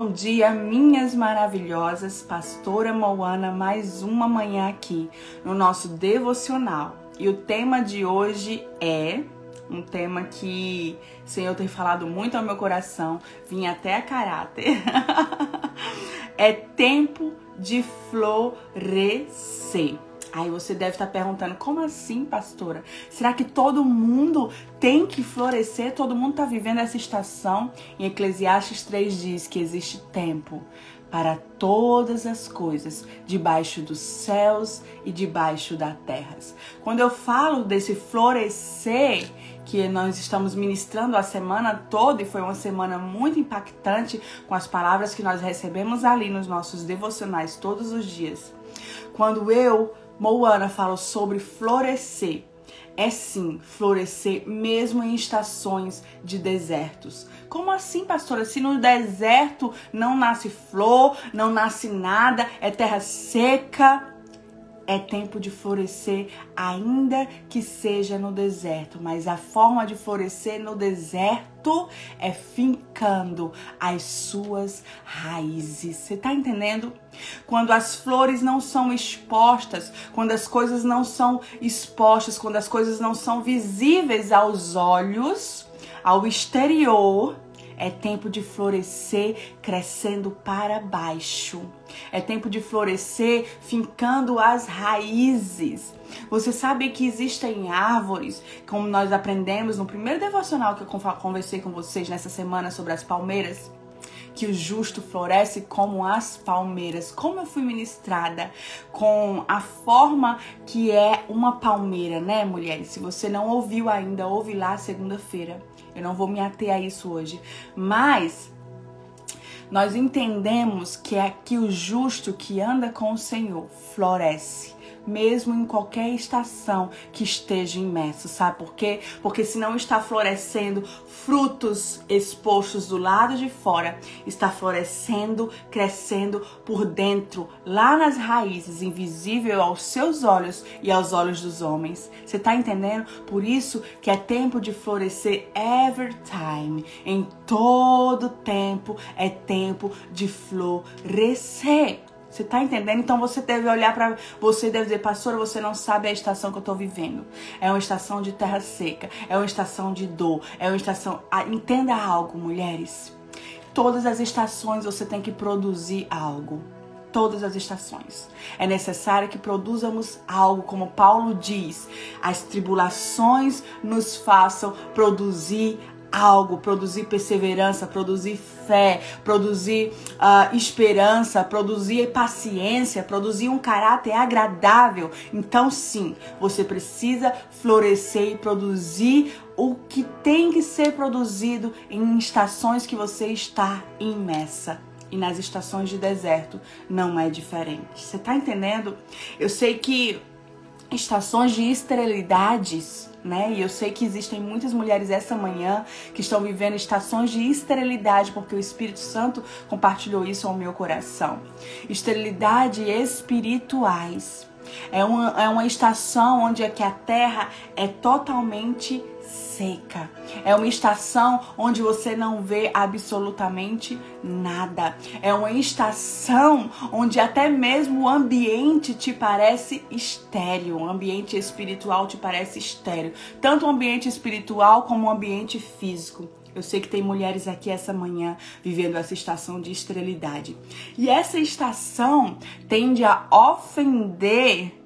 Bom dia, minhas maravilhosas, pastora Moana, mais uma manhã aqui no nosso devocional. E o tema de hoje é um tema que, sem eu ter falado muito ao meu coração, vinha até a caráter. é tempo de florescer. Aí você deve estar perguntando: como assim, pastora? Será que todo mundo tem que florescer? Todo mundo está vivendo essa estação? Em Eclesiastes 3 diz que existe tempo para todas as coisas, debaixo dos céus e debaixo da terra. Quando eu falo desse florescer que nós estamos ministrando a semana toda, e foi uma semana muito impactante com as palavras que nós recebemos ali nos nossos devocionais todos os dias. Quando eu Moana fala sobre florescer. É sim, florescer mesmo em estações de desertos. Como assim, pastora? Se no deserto não nasce flor, não nasce nada, é terra seca, é tempo de florescer, ainda que seja no deserto. Mas a forma de florescer no deserto é fincando as suas raízes. Você tá entendendo? Quando as flores não são expostas, quando as coisas não são expostas, quando as coisas não são visíveis aos olhos, ao exterior, é tempo de florescer crescendo para baixo. É tempo de florescer fincando as raízes. Você sabe que existem árvores, como nós aprendemos no primeiro devocional que eu conversei com vocês nessa semana sobre as palmeiras? que o justo floresce como as palmeiras. Como eu fui ministrada com a forma que é uma palmeira, né, mulheres? Se você não ouviu ainda, ouve lá segunda-feira. Eu não vou me ater a isso hoje. Mas nós entendemos que é que o justo que anda com o Senhor floresce mesmo em qualquer estação que esteja imerso. Sabe por quê? Porque se não está florescendo frutos expostos do lado de fora, está florescendo, crescendo por dentro, lá nas raízes, invisível aos seus olhos e aos olhos dos homens. Você está entendendo? Por isso que é tempo de florescer every time. Em todo tempo é tempo de florescer. Você tá entendendo? Então você deve olhar para você deve dizer, pastora, você não sabe a estação que eu tô vivendo. É uma estação de terra seca, é uma estação de dor, é uma estação. Ah, entenda algo, mulheres. Todas as estações você tem que produzir algo. Todas as estações. É necessário que produzamos algo, como Paulo diz. As tribulações nos façam produzir algo, produzir perseverança, produzir fé, produzir uh, esperança, produzir paciência, produzir um caráter agradável. Então, sim, você precisa florescer e produzir o que tem que ser produzido em estações que você está imersa. E nas estações de deserto não é diferente. Você tá entendendo? Eu sei que estações de esterilidades, né? E eu sei que existem muitas mulheres essa manhã que estão vivendo estações de esterilidade, porque o Espírito Santo compartilhou isso ao meu coração. Esterilidade espirituais. É uma, é uma estação onde é que a terra é totalmente seca. É uma estação onde você não vê absolutamente nada. É uma estação onde até mesmo o ambiente te parece estéreo, o ambiente espiritual te parece estéreo, tanto o ambiente espiritual como o ambiente físico. Eu sei que tem mulheres aqui essa manhã vivendo essa estação de esterilidade. E essa estação tende a ofender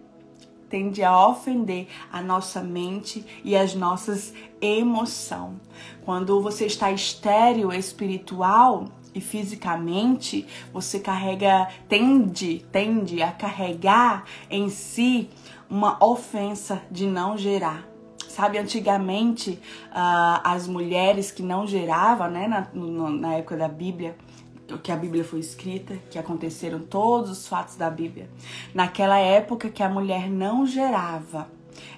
tende a ofender a nossa mente e as nossas emoções. Quando você está estéreo espiritual e fisicamente, você carrega, tende, tende a carregar em si uma ofensa de não gerar. Sabe, antigamente, uh, as mulheres que não geravam, né, na, no, na época da Bíblia, que a Bíblia foi escrita, que aconteceram todos os fatos da Bíblia. Naquela época que a mulher não gerava,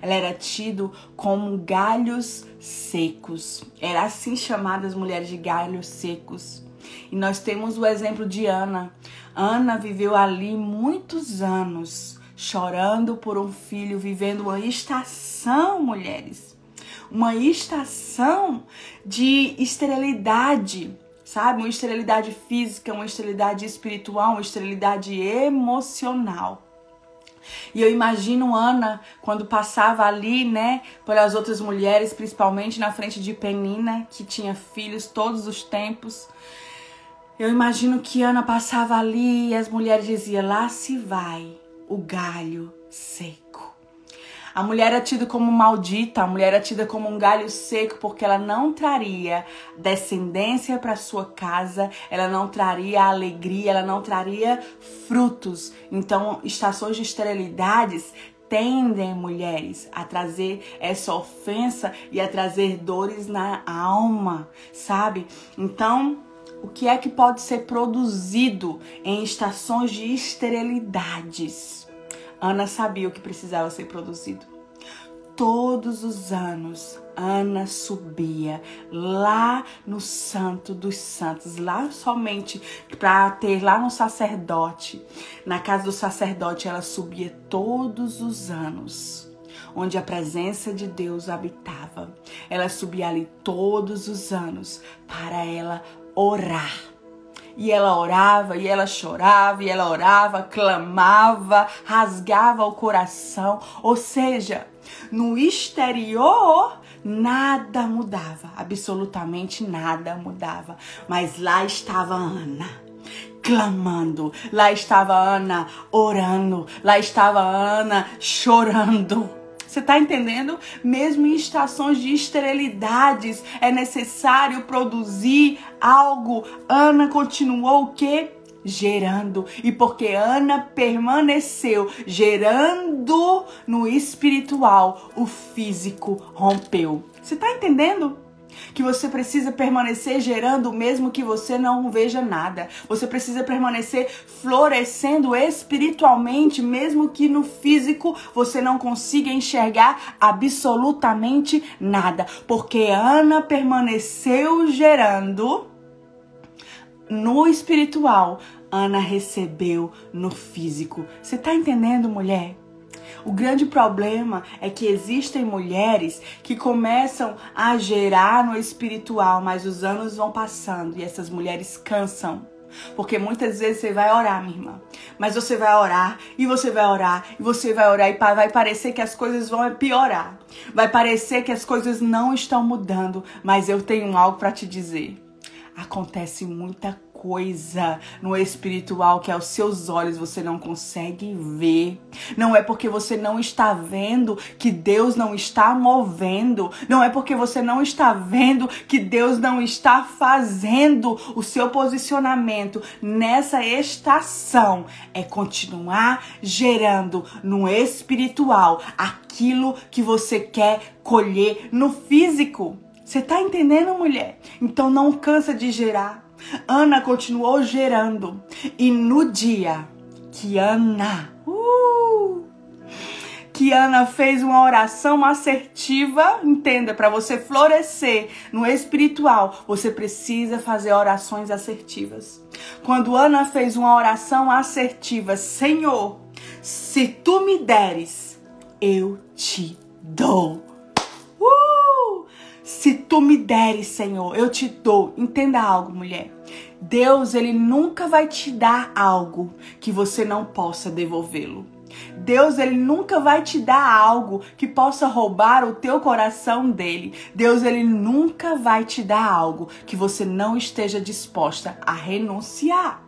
ela era tido como galhos secos. Era assim chamadas as mulheres de galhos secos. E nós temos o exemplo de Ana. Ana viveu ali muitos anos, chorando por um filho, vivendo uma estação, mulheres. Uma estação de esterilidade sabe? Uma esterilidade física, uma esterilidade espiritual, uma esterilidade emocional. E eu imagino Ana quando passava ali, né, pelas outras mulheres, principalmente na frente de Penina, que tinha filhos todos os tempos. Eu imagino que Ana passava ali e as mulheres diziam: lá se vai o galho seco. A mulher era tida como maldita, a mulher era tida como um galho seco, porque ela não traria descendência para sua casa, ela não traria alegria, ela não traria frutos. Então, estações de esterilidades tendem mulheres a trazer essa ofensa e a trazer dores na alma, sabe? Então, o que é que pode ser produzido em estações de esterilidades? Ana sabia o que precisava ser produzido. Todos os anos, Ana subia lá no Santo dos Santos, lá somente para ter lá no sacerdote. Na casa do sacerdote, ela subia todos os anos onde a presença de Deus habitava. Ela subia ali todos os anos para ela orar e ela orava, e ela chorava, e ela orava, clamava, rasgava o coração. Ou seja, no exterior nada mudava, absolutamente nada mudava. Mas lá estava Ana clamando. Lá estava Ana orando. Lá estava Ana chorando. Você está entendendo? Mesmo em estações de esterilidades é necessário produzir algo. Ana continuou o quê? gerando. E porque Ana permaneceu gerando no espiritual, o físico rompeu. Você está entendendo? Que você precisa permanecer gerando mesmo que você não veja nada. Você precisa permanecer florescendo espiritualmente mesmo que no físico você não consiga enxergar absolutamente nada, porque Ana permaneceu gerando no espiritual, Ana recebeu no físico. Você tá entendendo, mulher? O grande problema é que existem mulheres que começam a gerar no espiritual, mas os anos vão passando e essas mulheres cansam. Porque muitas vezes você vai orar, minha irmã. Mas você vai orar, e você vai orar, e você vai orar, e vai parecer que as coisas vão piorar. Vai parecer que as coisas não estão mudando. Mas eu tenho algo para te dizer. Acontece muita coisa no espiritual que aos seus olhos você não consegue ver. Não é porque você não está vendo que Deus não está movendo. Não é porque você não está vendo que Deus não está fazendo o seu posicionamento nessa estação. É continuar gerando no espiritual aquilo que você quer colher no físico. Você tá entendendo, mulher? Então não cansa de gerar. Ana continuou gerando. E no dia que Ana, uh, que Ana fez uma oração assertiva, entenda, para você florescer no espiritual, você precisa fazer orações assertivas. Quando Ana fez uma oração assertiva, Senhor, se tu me deres, eu te dou. Se tu me deres, Senhor, eu te dou. Entenda algo, mulher. Deus, ele nunca vai te dar algo que você não possa devolvê-lo. Deus, ele nunca vai te dar algo que possa roubar o teu coração dele. Deus, ele nunca vai te dar algo que você não esteja disposta a renunciar.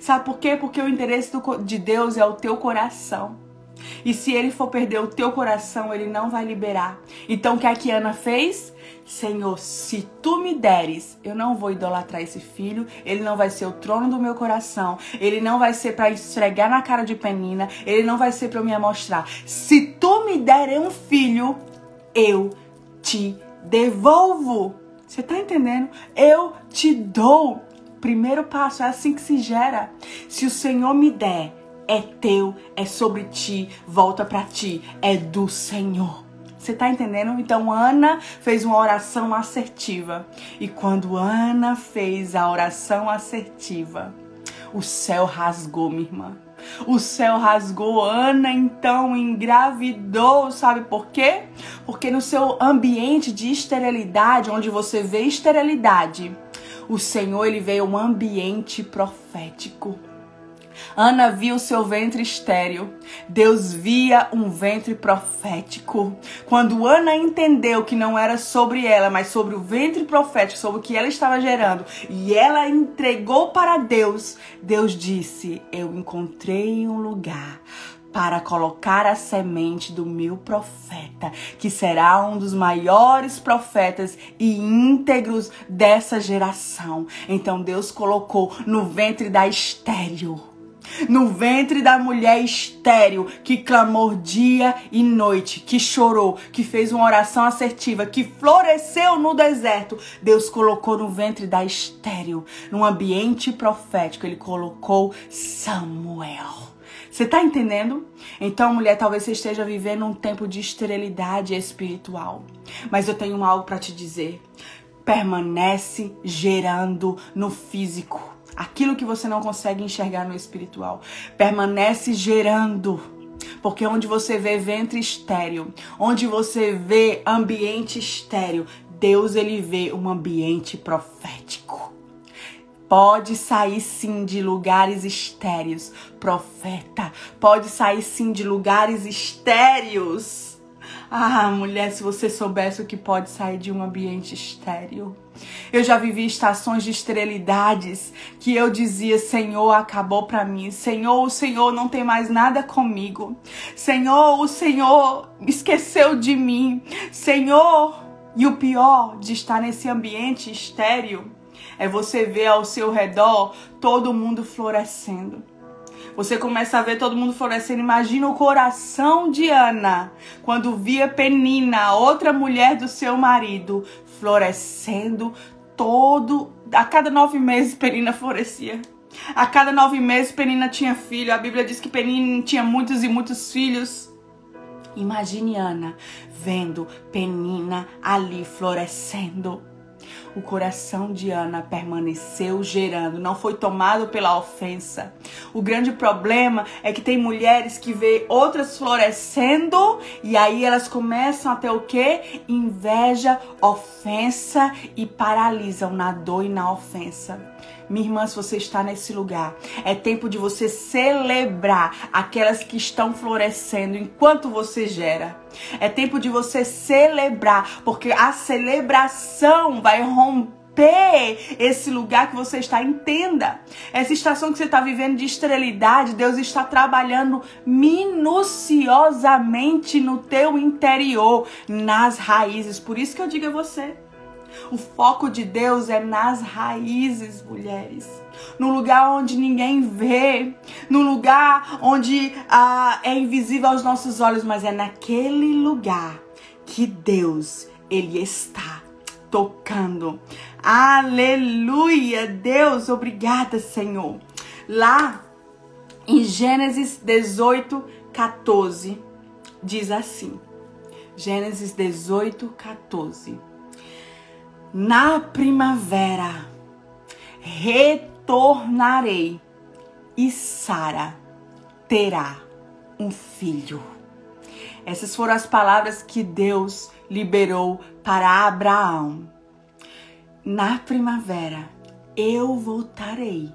Sabe por quê? Porque o interesse de Deus é o teu coração. E se ele for perder o teu coração, ele não vai liberar. Então o que a Kiana fez? Senhor, se tu me deres, eu não vou idolatrar esse filho, ele não vai ser o trono do meu coração, ele não vai ser para esfregar na cara de Penina, ele não vai ser para me mostrar. Se tu me der um filho, eu te devolvo. Você tá entendendo? Eu te dou. Primeiro passo, é assim que se gera. Se o Senhor me der, é teu, é sobre ti, volta para ti, é do Senhor. Você tá entendendo? Então Ana fez uma oração assertiva. E quando Ana fez a oração assertiva, o céu rasgou, minha irmã. O céu rasgou, Ana então engravidou, sabe por quê? Porque no seu ambiente de esterilidade, onde você vê esterilidade, O Senhor ele veio um ambiente profético. Ana viu seu ventre estéril. Deus via um ventre profético. Quando Ana entendeu que não era sobre ela, mas sobre o ventre profético, sobre o que ela estava gerando, e ela entregou para Deus, Deus disse: Eu encontrei um lugar para colocar a semente do meu profeta, que será um dos maiores profetas e íntegros dessa geração. Então Deus colocou no ventre da estéril no ventre da mulher estéril que clamou dia e noite, que chorou, que fez uma oração assertiva, que floresceu no deserto, Deus colocou no ventre da estéril, num ambiente profético, ele colocou Samuel. Você tá entendendo? Então, mulher, talvez você esteja vivendo um tempo de esterilidade espiritual. Mas eu tenho algo para te dizer. Permanece gerando no físico aquilo que você não consegue enxergar no espiritual. Permanece gerando. Porque onde você vê ventre estéreo, onde você vê ambiente estéreo, Deus ele vê um ambiente profético. Pode sair sim de lugares estéreos, profeta. Pode sair sim de lugares estéreos. Ah, mulher, se você soubesse o que pode sair de um ambiente estéreo. Eu já vivi estações de esterilidades que eu dizia: Senhor, acabou para mim. Senhor, o Senhor não tem mais nada comigo. Senhor, o Senhor esqueceu de mim. Senhor, e o pior de estar nesse ambiente estéreo é você ver ao seu redor todo mundo florescendo. Você começa a ver todo mundo florescendo. Imagina o coração de Ana quando via Penina, outra mulher do seu marido, florescendo todo. A cada nove meses, Penina florescia. A cada nove meses, Penina tinha filho. A Bíblia diz que Penina tinha muitos e muitos filhos. Imagine Ana vendo Penina ali florescendo. O coração de Ana permaneceu gerando, não foi tomado pela ofensa. O grande problema é que tem mulheres que vê outras florescendo e aí elas começam a ter o que? Inveja, ofensa e paralisam na dor e na ofensa. Minha irmã, se você está nesse lugar, é tempo de você celebrar aquelas que estão florescendo enquanto você gera. É tempo de você celebrar, porque a celebração vai romper esse lugar que você está. Entenda, essa estação que você está vivendo de esterilidade, Deus está trabalhando minuciosamente no teu interior, nas raízes. Por isso que eu digo a você. O foco de Deus é nas raízes, mulheres. No lugar onde ninguém vê, no lugar onde ah, é invisível aos nossos olhos, mas é naquele lugar que Deus ele está tocando. Aleluia, Deus, obrigada, Senhor. Lá em Gênesis 18, 14, diz assim: Gênesis 18, 14 na primavera retornarei e Sara terá um filho. Essas foram as palavras que Deus liberou para Abraão. Na primavera eu voltarei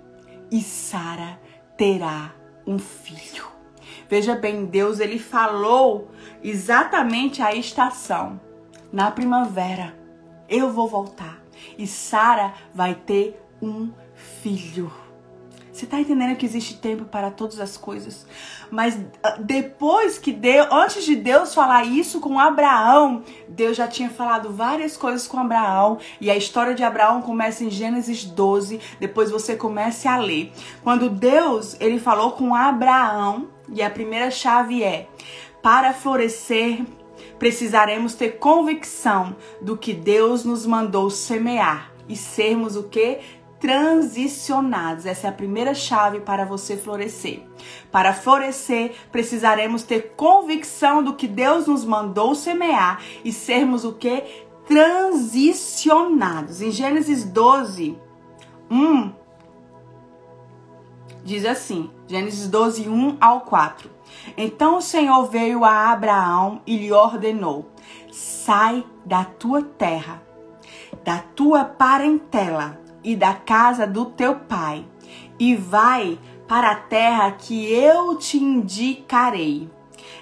e Sara terá um filho. Veja bem, Deus ele falou exatamente a estação. Na primavera eu vou voltar e Sara vai ter um filho. Você tá entendendo que existe tempo para todas as coisas? Mas ah, depois que Deus, antes de Deus falar isso com Abraão, Deus já tinha falado várias coisas com Abraão. E a história de Abraão começa em Gênesis 12. Depois você comece a ler. Quando Deus, ele falou com Abraão, e a primeira chave é: para florescer precisaremos ter convicção do que Deus nos mandou semear e sermos o que? Transicionados. Essa é a primeira chave para você florescer. Para florescer, precisaremos ter convicção do que Deus nos mandou semear e sermos o que? Transicionados. Em Gênesis 12, 1, diz assim: Gênesis 12, 1 ao 4. Então o Senhor veio a Abraão e lhe ordenou: Sai da tua terra, da tua parentela e da casa do teu pai, e vai para a terra que eu te indicarei.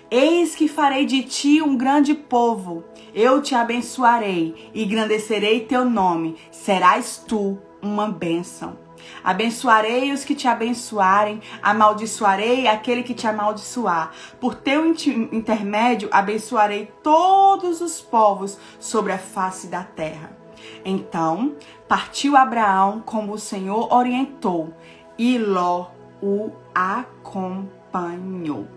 Eis que farei de ti um grande povo, eu te abençoarei e engrandecerei teu nome, serás tu uma bênção. Abençoarei os que te abençoarem, amaldiçoarei aquele que te amaldiçoar. Por teu intermédio abençoarei todos os povos sobre a face da terra. Então partiu Abraão como o Senhor orientou, e Ló o acompanhou.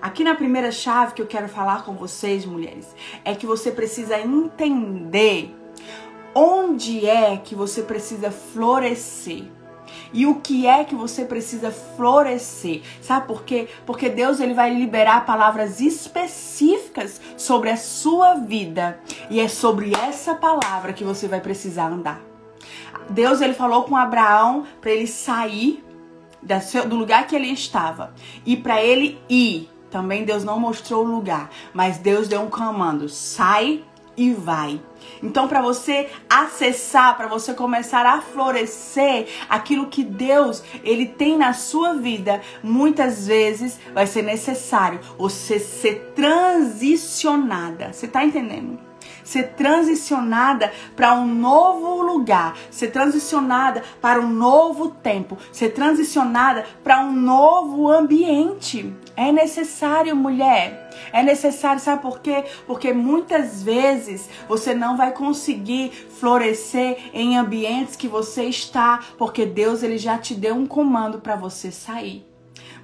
Aqui na primeira chave que eu quero falar com vocês, mulheres, é que você precisa entender onde é que você precisa florescer. E o que é que você precisa florescer? Sabe por quê? Porque Deus ele vai liberar palavras específicas sobre a sua vida, e é sobre essa palavra que você vai precisar andar. Deus ele falou com Abraão para ele sair do lugar que ele estava e para ele ir. Também Deus não mostrou o lugar, mas Deus deu um comando: sai e vai. Então, para você acessar, para você começar a florescer aquilo que Deus ele tem na sua vida, muitas vezes vai ser necessário você ser transicionada. Você tá entendendo? ser transicionada para um novo lugar, ser transicionada para um novo tempo, ser transicionada para um novo ambiente. É necessário, mulher. É necessário, sabe por quê? Porque muitas vezes você não vai conseguir florescer em ambientes que você está, porque Deus ele já te deu um comando para você sair.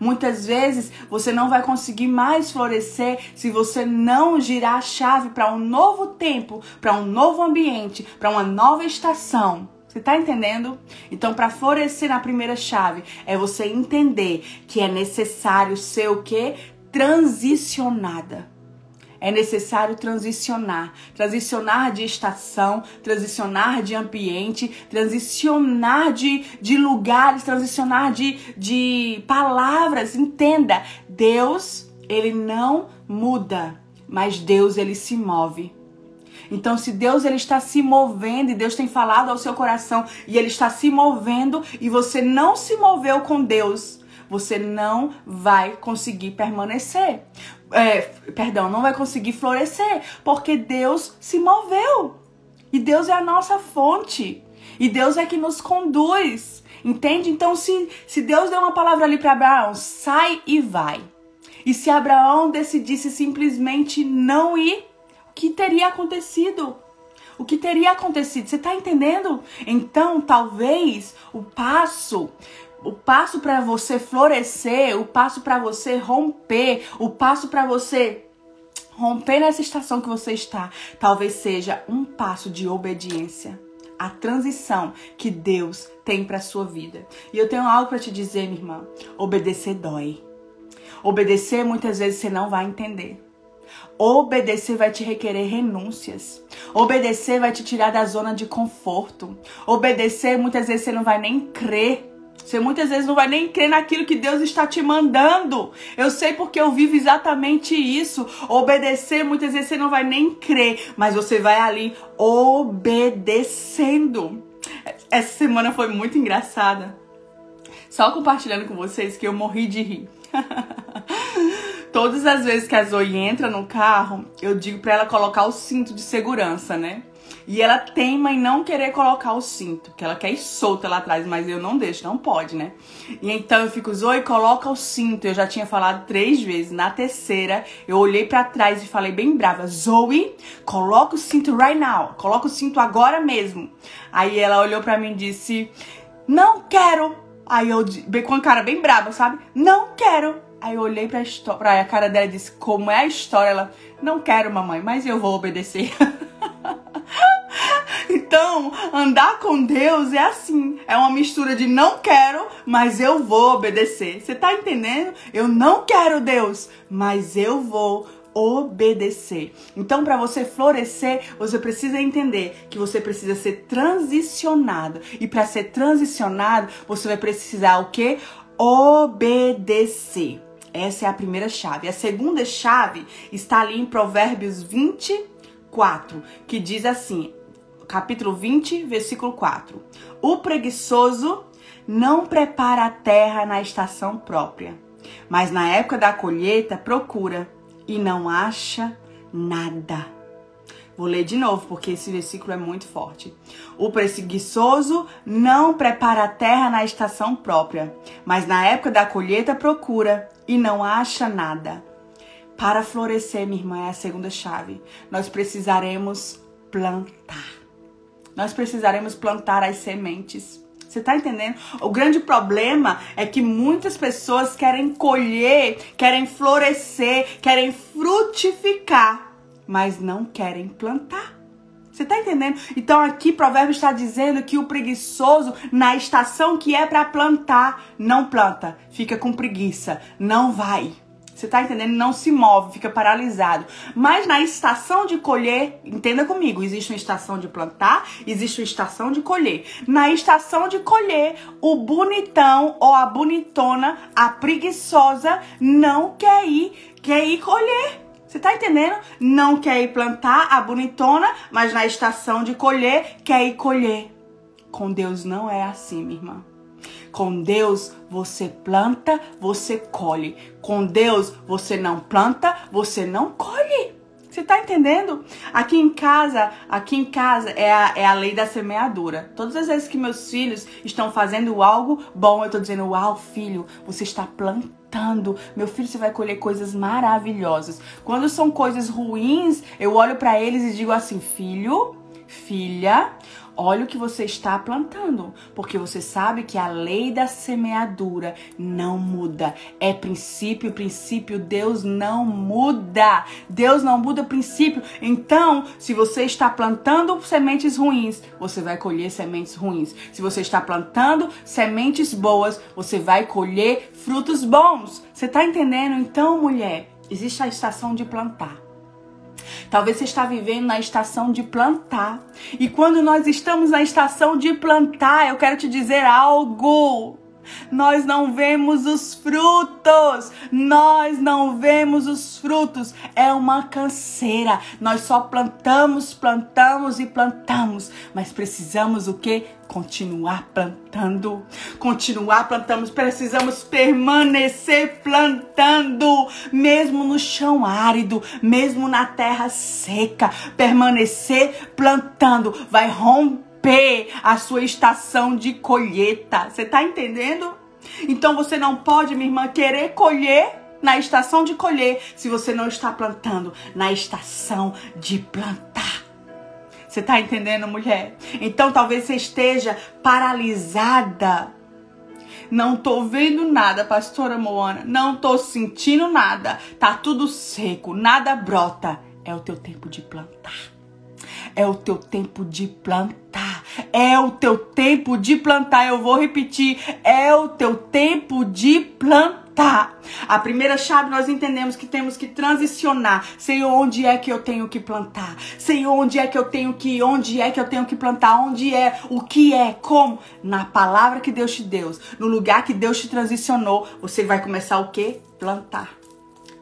Muitas vezes você não vai conseguir mais florescer se você não girar a chave para um novo tempo, para um novo ambiente, para uma nova estação. Você tá entendendo? Então, para florescer na primeira chave, é você entender que é necessário ser o quê? Transicionada. É necessário transicionar, transicionar de estação, transicionar de ambiente, transicionar de, de lugares, transicionar de, de palavras. Entenda, Deus, ele não muda, mas Deus, ele se move. Então, se Deus ele está se movendo e Deus tem falado ao seu coração e ele está se movendo e você não se moveu com Deus, você não vai conseguir permanecer. É, perdão, não vai conseguir florescer, porque Deus se moveu. E Deus é a nossa fonte. E Deus é que nos conduz. Entende? Então, se, se Deus deu uma palavra ali para Abraão, sai e vai. E se Abraão decidisse simplesmente não ir, que teria acontecido? O que teria acontecido? Você está entendendo? Então, talvez o passo o passo para você florescer, o passo para você romper, o passo para você romper nessa estação que você está, talvez seja um passo de obediência. A transição que Deus tem para sua vida. E eu tenho algo para te dizer, minha irmã. Obedecer dói. Obedecer muitas vezes você não vai entender. Obedecer vai te requerer renúncias. Obedecer vai te tirar da zona de conforto. Obedecer muitas vezes você não vai nem crer você muitas vezes não vai nem crer naquilo que Deus está te mandando. Eu sei porque eu vivo exatamente isso. Obedecer, muitas vezes você não vai nem crer, mas você vai ali obedecendo. Essa semana foi muito engraçada. Só compartilhando com vocês que eu morri de rir. Todas as vezes que a Zoe entra no carro, eu digo para ela colocar o cinto de segurança, né? E ela teima em não querer colocar o cinto, que ela quer ir solta lá atrás, mas eu não deixo, não pode, né? E então eu fico, Zoe, coloca o cinto. Eu já tinha falado três vezes. Na terceira, eu olhei para trás e falei bem brava, Zoe, coloca o cinto right now. Coloca o cinto agora mesmo. Aí ela olhou para mim e disse, não quero. Aí eu, com a cara bem brava, sabe? Não quero. Aí eu olhei pra, pra a cara dela e disse, como é a história? Ela, não quero, mamãe, mas eu vou obedecer. Então, andar com Deus é assim, é uma mistura de não quero, mas eu vou obedecer. Você tá entendendo? Eu não quero Deus, mas eu vou obedecer. Então, para você florescer, você precisa entender que você precisa ser transicionado. E para ser transicionado, você vai precisar o quê? Obedecer. Essa é a primeira chave. A segunda chave está ali em Provérbios 24, que diz assim: capítulo 20, versículo 4. O preguiçoso não prepara a terra na estação própria, mas na época da colheita procura e não acha nada. Vou ler de novo porque esse versículo é muito forte. O preguiçoso não prepara a terra na estação própria, mas na época da colheita procura e não acha nada. Para florescer, minha irmã, é a segunda chave. Nós precisaremos plantar. Nós precisaremos plantar as sementes. Você tá entendendo? O grande problema é que muitas pessoas querem colher, querem florescer, querem frutificar, mas não querem plantar. Você tá entendendo? Então aqui Provérbio está dizendo que o preguiçoso na estação que é para plantar não planta, fica com preguiça, não vai. Você tá entendendo? Não se move, fica paralisado. Mas na estação de colher, entenda comigo, existe uma estação de plantar, existe uma estação de colher. Na estação de colher, o bonitão ou a bonitona, a preguiçosa, não quer ir, quer ir colher. Você tá entendendo? Não quer ir plantar a bonitona, mas na estação de colher, quer ir colher. Com Deus não é assim, minha irmã. Com Deus você planta, você colhe. Com Deus você não planta, você não colhe. Você tá entendendo? Aqui em casa, aqui em casa é a, é a lei da semeadura. Todas as vezes que meus filhos estão fazendo algo bom, eu tô dizendo, uau, filho, você está plantando. Meu filho, você vai colher coisas maravilhosas. Quando são coisas ruins, eu olho para eles e digo assim, filho, filha, olha o que você está plantando, porque você sabe que a lei da semeadura não muda. É princípio, princípio, Deus não muda. Deus não muda princípio. Então, se você está plantando sementes ruins, você vai colher sementes ruins. Se você está plantando sementes boas, você vai colher frutos bons. Você está entendendo? Então, mulher, existe a estação de plantar. Talvez você está vivendo na estação de plantar. E quando nós estamos na estação de plantar, eu quero te dizer algo. Nós não vemos os frutos. Nós não vemos os frutos. É uma canseira. Nós só plantamos, plantamos e plantamos, mas precisamos o que? Continuar plantando. Continuar plantando. Precisamos permanecer plantando, mesmo no chão árido, mesmo na terra seca. Permanecer plantando vai romper romper a sua estação de colheita. Você tá entendendo? Então você não pode, minha irmã, querer colher na estação de colher se você não está plantando na estação de plantar. Você tá entendendo, mulher? Então talvez você esteja paralisada. Não tô vendo nada, pastora Moana. Não tô sentindo nada. Tá tudo seco, nada brota. É o teu tempo de plantar. É o teu tempo de plantar. É o teu tempo de plantar. Eu vou repetir. É o teu tempo de plantar. A primeira chave nós entendemos que temos que transicionar. Senhor, onde é que eu tenho que plantar? Senhor, onde é que eu tenho que ir? Onde é que eu tenho que plantar? Onde é? O que é? Como? Na palavra que Deus te deu, no lugar que Deus te transicionou, você vai começar o quê? Plantar.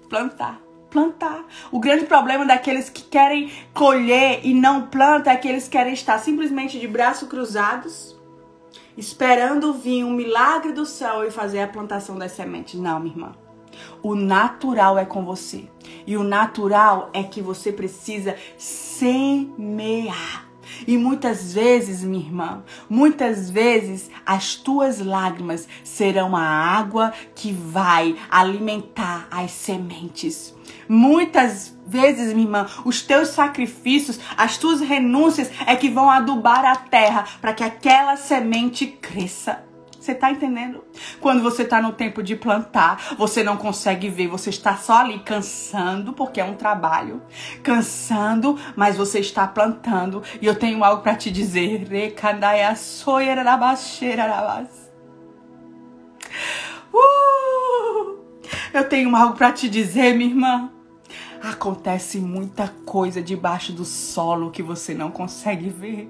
Plantar plantar. O grande problema daqueles que querem colher e não plantam é que eles querem estar simplesmente de braços cruzados, esperando vir um milagre do céu e fazer a plantação das sementes. Não, minha irmã. O natural é com você. E o natural é que você precisa semear. E muitas vezes, minha irmã, muitas vezes as tuas lágrimas serão a água que vai alimentar as sementes. Muitas vezes, minha irmã, os teus sacrifícios, as tuas renúncias é que vão adubar a terra para que aquela semente cresça. Você tá entendendo? Quando você tá no tempo de plantar, você não consegue ver, você está só ali cansando, porque é um trabalho, cansando, mas você está plantando. E eu tenho algo para te dizer. Uh! Eu tenho algo para te dizer, minha irmã. Acontece muita coisa debaixo do solo que você não consegue ver.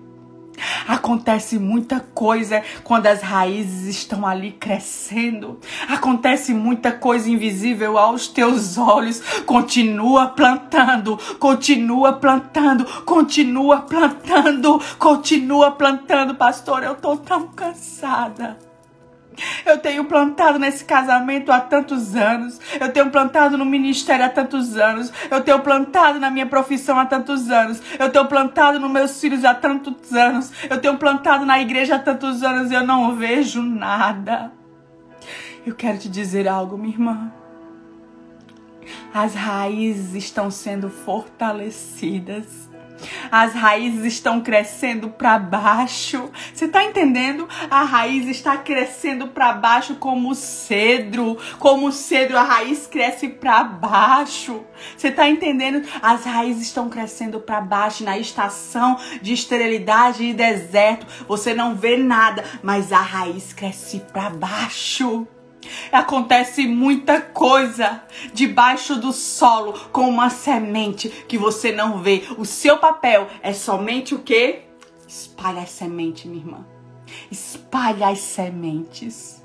Acontece muita coisa quando as raízes estão ali crescendo. Acontece muita coisa invisível aos teus olhos. Continua plantando, continua plantando, continua plantando, continua plantando, pastor. Eu tô tão cansada. Eu tenho plantado nesse casamento há tantos anos. Eu tenho plantado no ministério há tantos anos. Eu tenho plantado na minha profissão há tantos anos. Eu tenho plantado nos meus filhos há tantos anos. Eu tenho plantado na igreja há tantos anos e eu não vejo nada. Eu quero te dizer algo, minha irmã. As raízes estão sendo fortalecidas as raízes estão crescendo para baixo. Você está entendendo? A raiz está crescendo para baixo como cedro. Como cedro, a raiz cresce para baixo. Você está entendendo? As raízes estão crescendo para baixo na estação de esterilidade e deserto. Você não vê nada, mas a raiz cresce para baixo. Acontece muita coisa debaixo do solo com uma semente que você não vê. O seu papel é somente o que? Espalha as sementes, minha irmã. Espalha as sementes.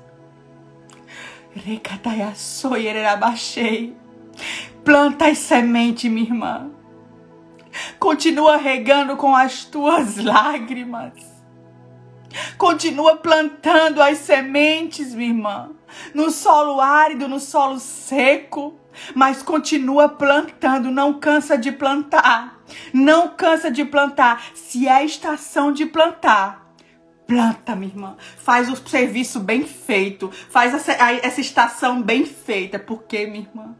Planta as sementes, minha irmã. Continua regando com as tuas lágrimas. Continua plantando as sementes, minha irmã, no solo árido, no solo seco, mas continua plantando, não cansa de plantar. Não cansa de plantar. Se é estação de plantar, planta, minha irmã. Faz o serviço bem feito. Faz essa, essa estação bem feita. Porque, minha irmã?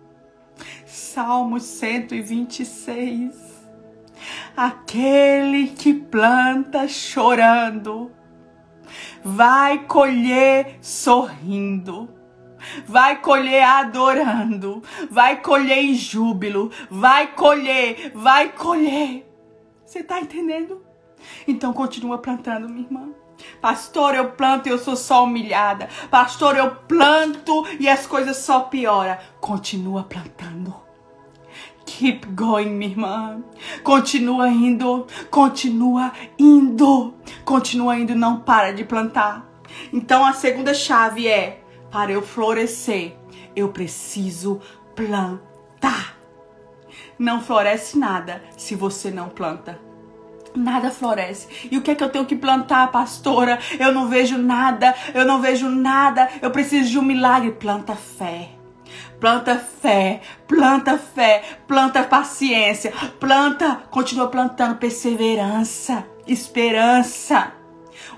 Salmo 126. Aquele que planta chorando vai colher sorrindo. Vai colher adorando, vai colher em júbilo, vai colher, vai colher. Você tá entendendo? Então continua plantando, minha irmã. Pastor, eu planto e eu sou só humilhada. Pastor, eu planto e as coisas só pioram. Continua plantando. Keep going, minha irmã. Continua indo, continua indo, continua indo, não para de plantar. Então a segunda chave é: para eu florescer, eu preciso plantar. Não floresce nada se você não planta. Nada floresce. E o que é que eu tenho que plantar, pastora? Eu não vejo nada, eu não vejo nada. Eu preciso de um milagre. Planta fé planta fé, planta fé, planta paciência, planta, continua plantando perseverança, esperança.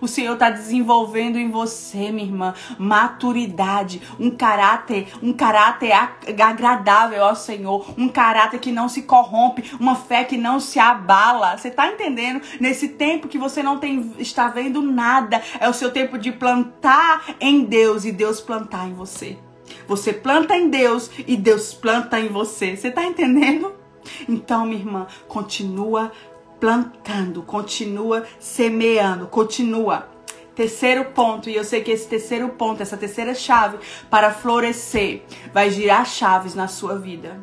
O Senhor está desenvolvendo em você, minha irmã, maturidade, um caráter, um caráter agradável ao Senhor, um caráter que não se corrompe, uma fé que não se abala. Você está entendendo? Nesse tempo que você não tem, está vendo nada, é o seu tempo de plantar em Deus e Deus plantar em você. Você planta em Deus e Deus planta em você. Você está entendendo? Então, minha irmã, continua plantando, continua semeando, continua. Terceiro ponto, e eu sei que esse terceiro ponto, essa terceira chave para florescer, vai girar chaves na sua vida.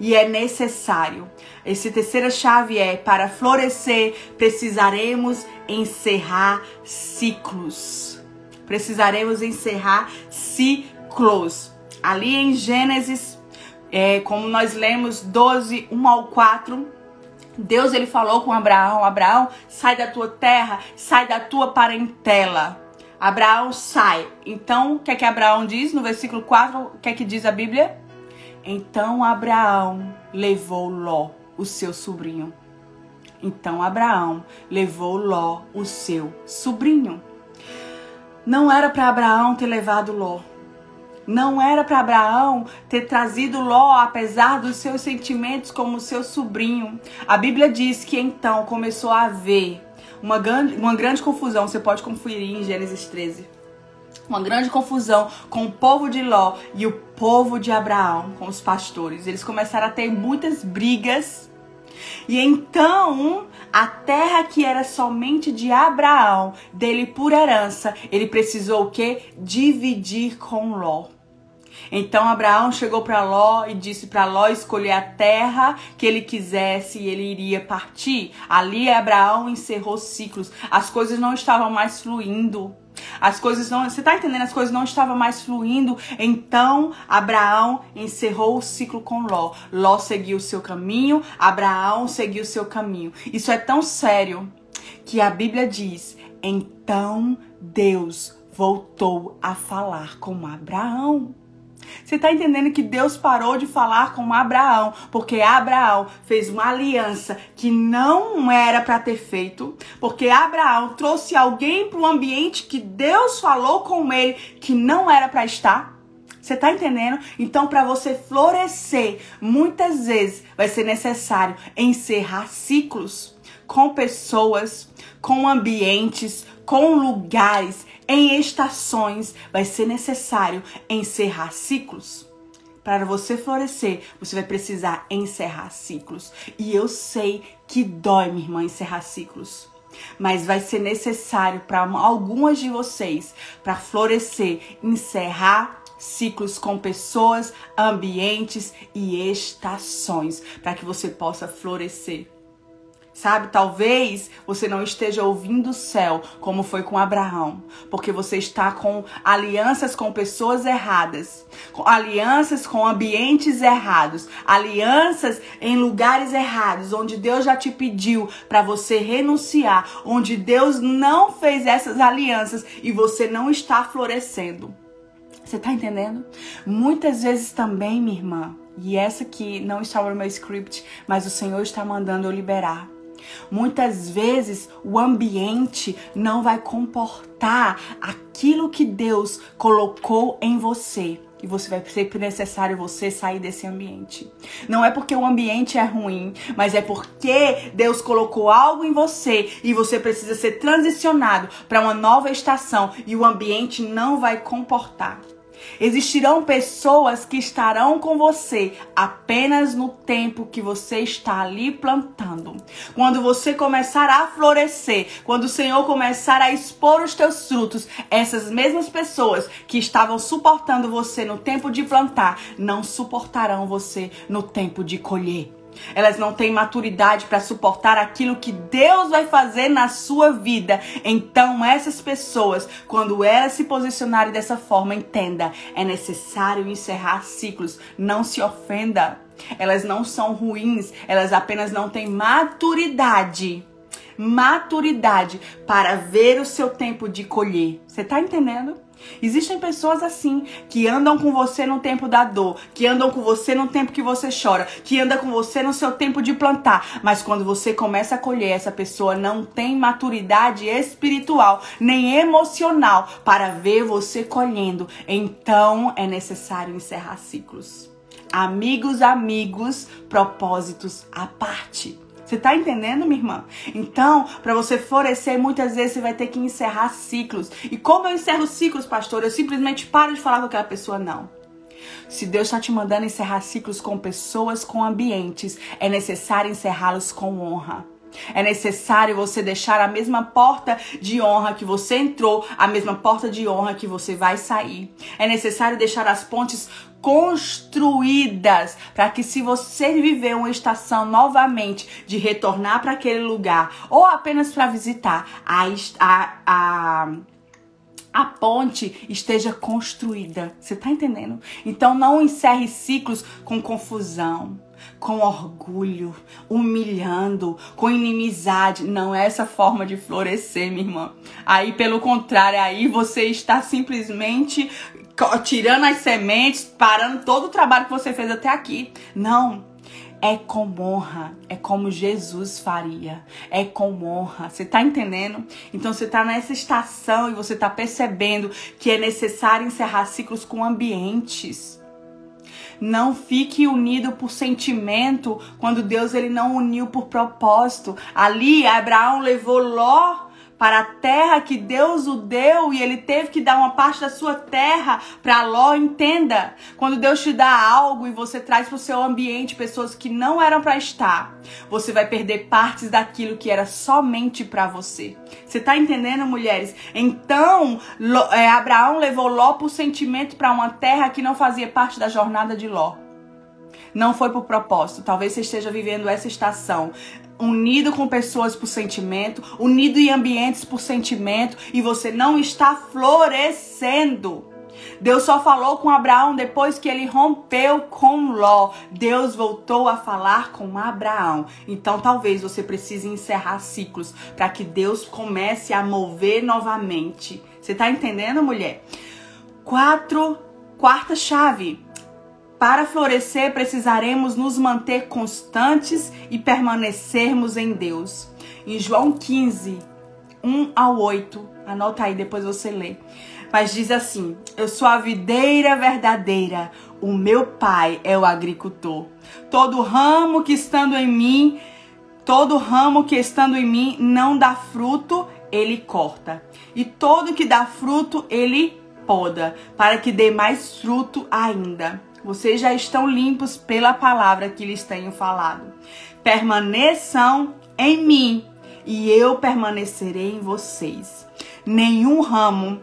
E é necessário. Essa terceira chave é: para florescer, precisaremos encerrar ciclos. Precisaremos encerrar ciclos ali em Gênesis, é, como nós lemos 12, 1 ao 4, Deus ele falou com Abraão: Abraão, sai da tua terra, sai da tua parentela. Abraão sai. Então, o que é que Abraão diz no versículo 4? O que é que diz a Bíblia? Então Abraão levou Ló, o seu sobrinho. Então Abraão levou Ló, o seu sobrinho. Não era para Abraão ter levado Ló. Não era para Abraão ter trazido Ló, apesar dos seus sentimentos, como seu sobrinho. A Bíblia diz que então começou a haver uma grande, uma grande confusão. Você pode conferir em Gênesis 13 uma grande confusão com o povo de Ló e o povo de Abraão, com os pastores. Eles começaram a ter muitas brigas. E então, a terra que era somente de Abraão, dele por herança, ele precisou o quê? Dividir com Ló. Então Abraão chegou para Ló e disse para Ló escolher a terra que ele quisesse e ele iria partir. Ali Abraão encerrou ciclos. As coisas não estavam mais fluindo. As coisas não, você tá entendendo? As coisas não estavam mais fluindo. Então Abraão encerrou o ciclo com Ló. Ló seguiu o seu caminho, Abraão seguiu o seu caminho. Isso é tão sério que a Bíblia diz: "Então Deus voltou a falar com Abraão". Você está entendendo que Deus parou de falar com Abraão, porque Abraão fez uma aliança que não era para ter feito, porque Abraão trouxe alguém para o ambiente que Deus falou com ele que não era para estar. Você está entendendo? Então, para você florescer, muitas vezes vai ser necessário encerrar ciclos com pessoas, com ambientes, com lugares em estações, vai ser necessário encerrar ciclos. Para você florescer, você vai precisar encerrar ciclos. E eu sei que dói, minha irmã, encerrar ciclos. Mas vai ser necessário para algumas de vocês, para florescer, encerrar ciclos com pessoas, ambientes e estações, para que você possa florescer. Sabe, talvez você não esteja ouvindo o céu como foi com Abraão, porque você está com alianças com pessoas erradas, com alianças com ambientes errados, alianças em lugares errados, onde Deus já te pediu para você renunciar, onde Deus não fez essas alianças e você não está florescendo. Você está entendendo? Muitas vezes também, minha irmã, e essa aqui não estava no meu script, mas o Senhor está mandando eu liberar Muitas vezes o ambiente não vai comportar aquilo que Deus colocou em você. E você vai ser necessário você sair desse ambiente. Não é porque o ambiente é ruim, mas é porque Deus colocou algo em você e você precisa ser transicionado para uma nova estação e o ambiente não vai comportar. Existirão pessoas que estarão com você apenas no tempo que você está ali plantando. Quando você começar a florescer, quando o Senhor começar a expor os teus frutos, essas mesmas pessoas que estavam suportando você no tempo de plantar, não suportarão você no tempo de colher. Elas não têm maturidade para suportar aquilo que Deus vai fazer na sua vida. Então, essas pessoas, quando elas se posicionarem dessa forma, entenda, é necessário encerrar ciclos. Não se ofenda. Elas não são ruins, elas apenas não têm maturidade maturidade para ver o seu tempo de colher. Você tá entendendo? Existem pessoas assim que andam com você no tempo da dor, que andam com você no tempo que você chora, que anda com você no seu tempo de plantar, mas quando você começa a colher, essa pessoa não tem maturidade espiritual nem emocional para ver você colhendo. Então é necessário encerrar ciclos. Amigos, amigos, propósitos à parte. Você tá entendendo, minha irmã? Então, para você florescer, muitas vezes você vai ter que encerrar ciclos. E como eu encerro ciclos, pastor? Eu simplesmente paro de falar com aquela pessoa, não. Se Deus está te mandando encerrar ciclos com pessoas, com ambientes, é necessário encerrá-los com honra. É necessário você deixar a mesma porta de honra que você entrou, a mesma porta de honra que você vai sair. É necessário deixar as pontes construídas para que se você viver uma estação novamente de retornar para aquele lugar ou apenas para visitar a, a, a a ponte esteja construída. Você tá entendendo? Então não encerre ciclos com confusão, com orgulho, humilhando, com inimizade. Não é essa forma de florescer, minha irmã. Aí, pelo contrário, aí você está simplesmente tirando as sementes, parando todo o trabalho que você fez até aqui. Não. É com honra, é como Jesus faria, é com honra. Você tá entendendo? Então você tá nessa estação e você tá percebendo que é necessário encerrar ciclos com ambientes. Não fique unido por sentimento quando Deus ele não uniu por propósito. Ali Abraão levou Ló para a terra que Deus o deu e ele teve que dar uma parte da sua terra para Ló, entenda. Quando Deus te dá algo e você traz para o seu ambiente pessoas que não eram para estar, você vai perder partes daquilo que era somente para você. Você tá entendendo, mulheres? Então, é, Abraão levou Ló por sentimento para uma terra que não fazia parte da jornada de Ló não foi por propósito. Talvez você esteja vivendo essa estação unido com pessoas por sentimento, unido em ambientes por sentimento e você não está florescendo. Deus só falou com Abraão depois que ele rompeu com Ló. Deus voltou a falar com Abraão. Então talvez você precise encerrar ciclos para que Deus comece a mover novamente. Você está entendendo, mulher? Quatro, quarta chave. Para florescer, precisaremos nos manter constantes e permanecermos em Deus. Em João 15, 1 ao 8, anota aí, depois você lê. Mas diz assim: Eu sou a videira verdadeira, o meu pai é o agricultor. Todo ramo que estando em mim, todo ramo que estando em mim não dá fruto, ele corta. E todo que dá fruto, ele poda, para que dê mais fruto ainda. Vocês já estão limpos pela palavra que lhes tenho falado. Permaneçam em mim e eu permanecerei em vocês. Nenhum ramo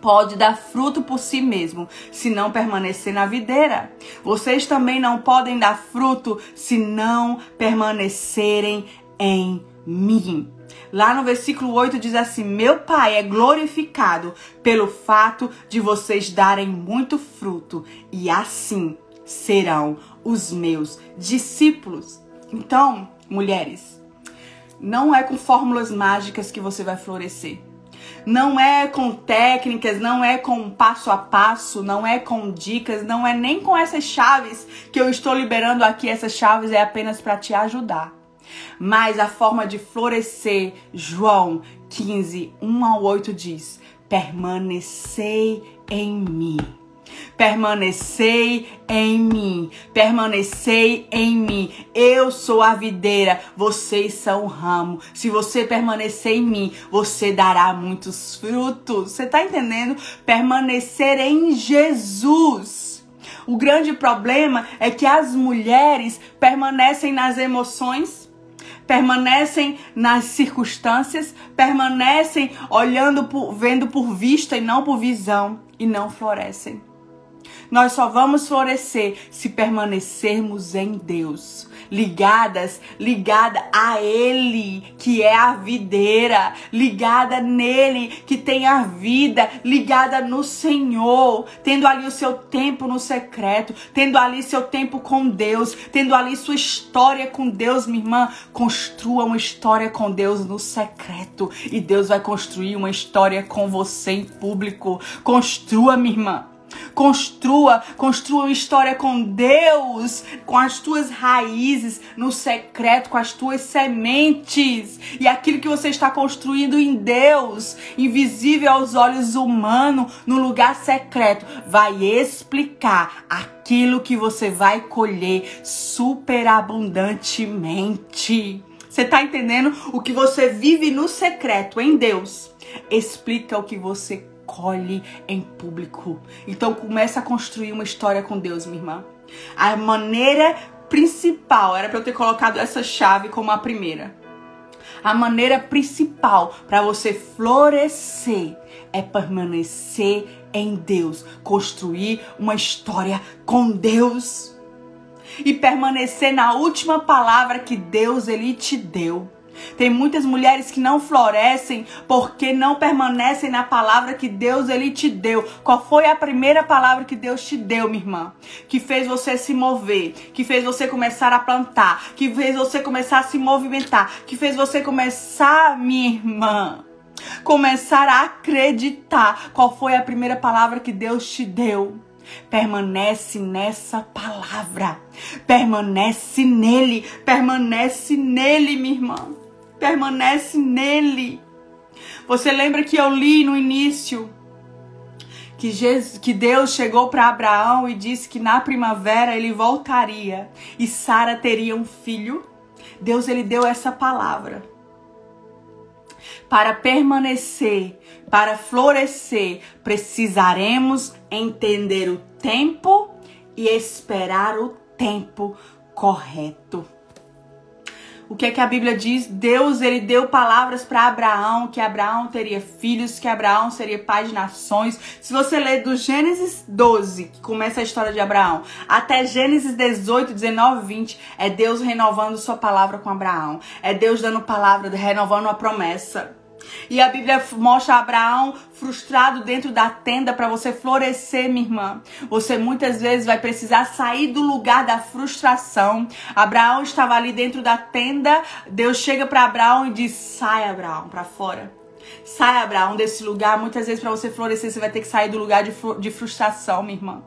pode dar fruto por si mesmo, se não permanecer na videira. Vocês também não podem dar fruto se não permanecerem em mim. Lá no versículo 8 diz assim: Meu Pai é glorificado pelo fato de vocês darem muito fruto, e assim serão os meus discípulos. Então, mulheres, não é com fórmulas mágicas que você vai florescer. Não é com técnicas, não é com passo a passo, não é com dicas, não é nem com essas chaves que eu estou liberando aqui. Essas chaves é apenas para te ajudar. Mas a forma de florescer, João 15, 1 ao 8 diz: permanecei em mim. Permanecei em mim, permanecei em mim. Eu sou a videira, vocês são o ramo. Se você permanecer em mim, você dará muitos frutos. Você está entendendo? Permanecer em Jesus. O grande problema é que as mulheres permanecem nas emoções permanecem nas circunstâncias, permanecem olhando por, vendo por vista e não por visão e não florescem. Nós só vamos florescer se permanecermos em Deus, ligadas, ligada a Ele, que é a videira, ligada nele, que tem a vida, ligada no Senhor, tendo ali o seu tempo no secreto, tendo ali seu tempo com Deus, tendo ali sua história com Deus, minha irmã. Construa uma história com Deus no secreto e Deus vai construir uma história com você em público. Construa, minha irmã. Construa, construa uma história com Deus, com as tuas raízes no secreto, com as tuas sementes. E aquilo que você está construindo em Deus, invisível aos olhos humanos, no lugar secreto, vai explicar aquilo que você vai colher superabundantemente. Você está entendendo? O que você vive no secreto em Deus explica o que você colhe em público. Então começa a construir uma história com Deus, minha irmã. A maneira principal era para eu ter colocado essa chave como a primeira. A maneira principal para você florescer é permanecer em Deus, construir uma história com Deus e permanecer na última palavra que Deus ele te deu. Tem muitas mulheres que não florescem porque não permanecem na palavra que Deus ele te deu. Qual foi a primeira palavra que Deus te deu, minha irmã? Que fez você se mover, que fez você começar a plantar, que fez você começar a se movimentar, que fez você começar, minha irmã, começar a acreditar. Qual foi a primeira palavra que Deus te deu? Permanece nessa palavra. Permanece nele. Permanece nele, minha irmã permanece nele. Você lembra que eu li no início que, Jesus, que Deus chegou para Abraão e disse que na primavera ele voltaria e Sara teria um filho? Deus ele deu essa palavra. Para permanecer, para florescer, precisaremos entender o tempo e esperar o tempo correto. O que é que a Bíblia diz? Deus, ele deu palavras para Abraão, que Abraão teria filhos, que Abraão seria pai de nações. Se você ler do Gênesis 12, que começa a história de Abraão, até Gênesis 18, 19, 20, é Deus renovando sua palavra com Abraão. É Deus dando palavra, renovando uma promessa. E a Bíblia mostra Abraão frustrado dentro da tenda para você florescer, minha irmã. Você muitas vezes vai precisar sair do lugar da frustração. Abraão estava ali dentro da tenda. Deus chega para Abraão e diz: "Sai, Abraão, para fora". Sai, Abraão, desse lugar. Muitas vezes, para você florescer, você vai ter que sair do lugar de, de frustração, minha irmã.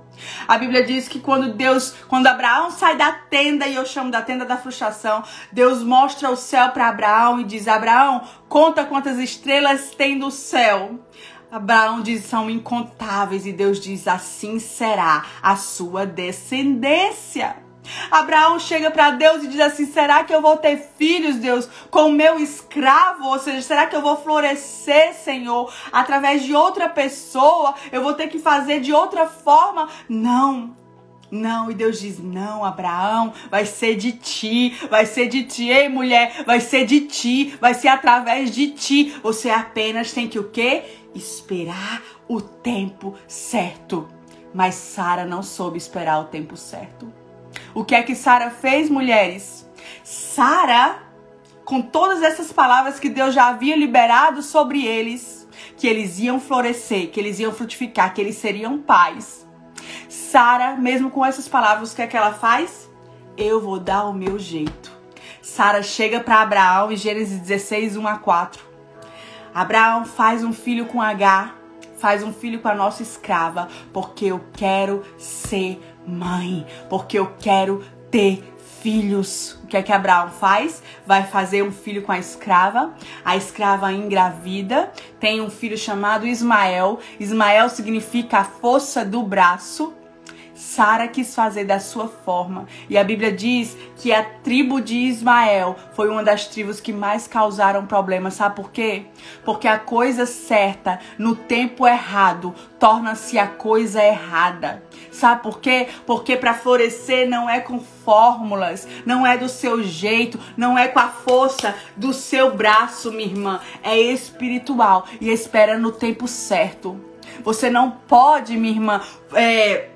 A Bíblia diz que quando Deus, quando Abraão sai da tenda, e eu chamo da tenda da frustração, Deus mostra o céu para Abraão e diz: Abraão, conta quantas estrelas tem no céu. Abraão diz: são incontáveis, e Deus diz: assim será a sua descendência. Abraão chega para Deus e diz assim: será que eu vou ter filhos, Deus, com o meu escravo? Ou seja, será que eu vou florescer, Senhor, através de outra pessoa? Eu vou ter que fazer de outra forma? Não. Não, e Deus diz: Não, Abraão, vai ser de ti, vai ser de ti, ei mulher, vai ser de ti, vai ser através de ti. Você apenas tem que o quê? Esperar o tempo certo. Mas Sara não soube esperar o tempo certo. O que é que Sara fez, mulheres? Sara, com todas essas palavras que Deus já havia liberado sobre eles, que eles iam florescer, que eles iam frutificar, que eles seriam pais. Sara, mesmo com essas palavras, o que é que ela faz? Eu vou dar o meu jeito. Sara chega para Abraão em Gênesis 16, 1 a 4. Abraão faz um filho com H, faz um filho com a nossa escrava, porque eu quero ser mãe, porque eu quero ter filhos. O que é que Abraão faz? Vai fazer um filho com a escrava. A escrava engravida, tem um filho chamado Ismael. Ismael significa a força do braço. Sara quis fazer da sua forma. E a Bíblia diz que a tribo de Ismael foi uma das tribos que mais causaram problemas. Sabe por quê? Porque a coisa certa no tempo errado torna-se a coisa errada. Sabe por quê? Porque para florescer não é com fórmulas, não é do seu jeito, não é com a força do seu braço, minha irmã. É espiritual e espera no tempo certo. Você não pode, minha irmã, é,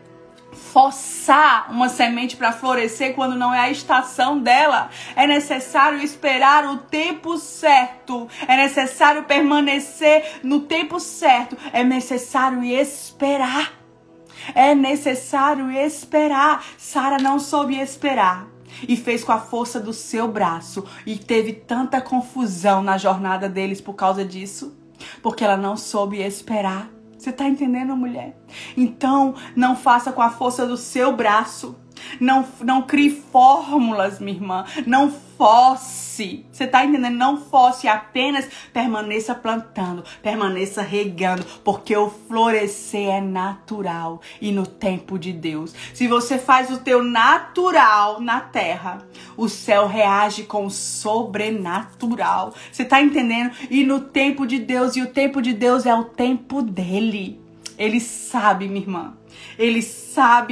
forçar uma semente para florescer quando não é a estação dela. É necessário esperar o tempo certo. É necessário permanecer no tempo certo. É necessário esperar. É necessário esperar. Sara não soube esperar e fez com a força do seu braço e teve tanta confusão na jornada deles por causa disso, porque ela não soube esperar. Você tá entendendo, mulher? Então, não faça com a força do seu braço. Não, não crie fórmulas, minha irmã. Não fosse. Você tá entendendo? Não fosse. Apenas permaneça plantando, permaneça regando, porque o florescer é natural e no tempo de Deus. Se você faz o teu natural na terra, o céu reage com o sobrenatural. Você tá entendendo? E no tempo de Deus, e o tempo de Deus é o tempo dele. Ele sabe, minha irmã. Ele sabe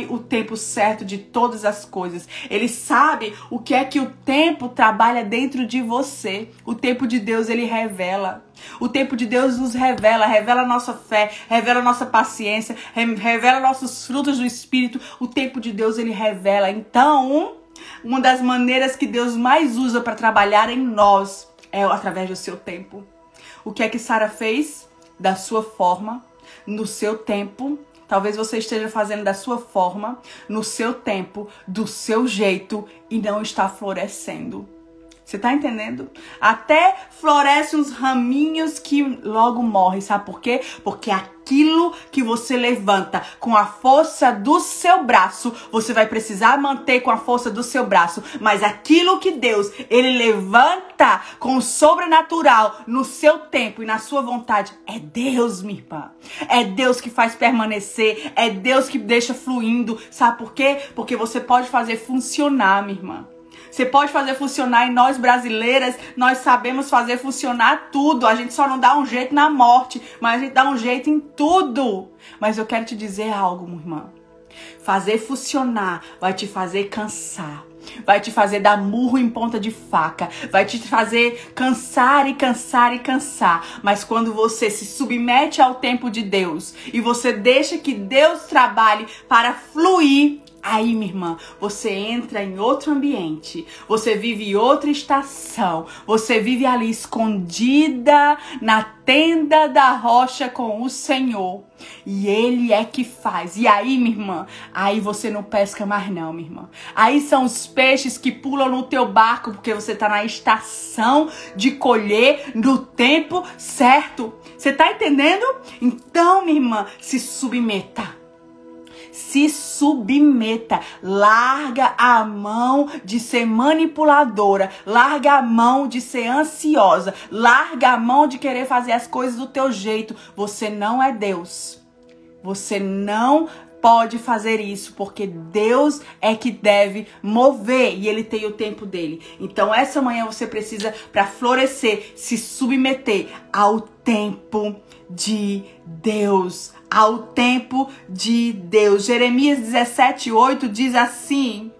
o tempo certo de todas as coisas. Ele sabe o que é que o tempo trabalha dentro de você. O tempo de Deus ele revela. O tempo de Deus nos revela, revela nossa fé, revela nossa paciência, revela nossos frutos do espírito. O tempo de Deus ele revela. Então, uma das maneiras que Deus mais usa para trabalhar em nós é através do seu tempo. O que é que Sara fez? Da sua forma, no seu tempo, Talvez você esteja fazendo da sua forma, no seu tempo, do seu jeito e não está florescendo. Você tá entendendo? Até floresce uns raminhos que logo morrem. Sabe por quê? Porque aquilo que você levanta com a força do seu braço, você vai precisar manter com a força do seu braço. Mas aquilo que Deus, ele levanta com o sobrenatural no seu tempo e na sua vontade, é Deus, minha irmã. É Deus que faz permanecer, é Deus que deixa fluindo. Sabe por quê? Porque você pode fazer funcionar, minha irmã. Você pode fazer funcionar e nós brasileiras, nós sabemos fazer funcionar tudo. A gente só não dá um jeito na morte, mas a gente dá um jeito em tudo. Mas eu quero te dizer algo, minha irmã. Fazer funcionar vai te fazer cansar vai te fazer dar murro em ponta de faca, vai te fazer cansar e cansar e cansar. Mas quando você se submete ao tempo de Deus e você deixa que Deus trabalhe para fluir, Aí, minha irmã, você entra em outro ambiente, você vive outra estação, você vive ali escondida na tenda da rocha com o Senhor. E Ele é que faz. E aí, minha irmã, aí você não pesca mais, não, minha irmã. Aí são os peixes que pulam no teu barco porque você tá na estação de colher no tempo certo. Você tá entendendo? Então, minha irmã, se submeta se submeta, larga a mão de ser manipuladora, larga a mão de ser ansiosa, larga a mão de querer fazer as coisas do teu jeito. Você não é Deus. Você não pode fazer isso, porque Deus é que deve mover e ele tem o tempo dele. Então essa manhã você precisa para florescer, se submeter ao tempo de Deus ao tempo de Deus. Jeremias 17:8 diz assim: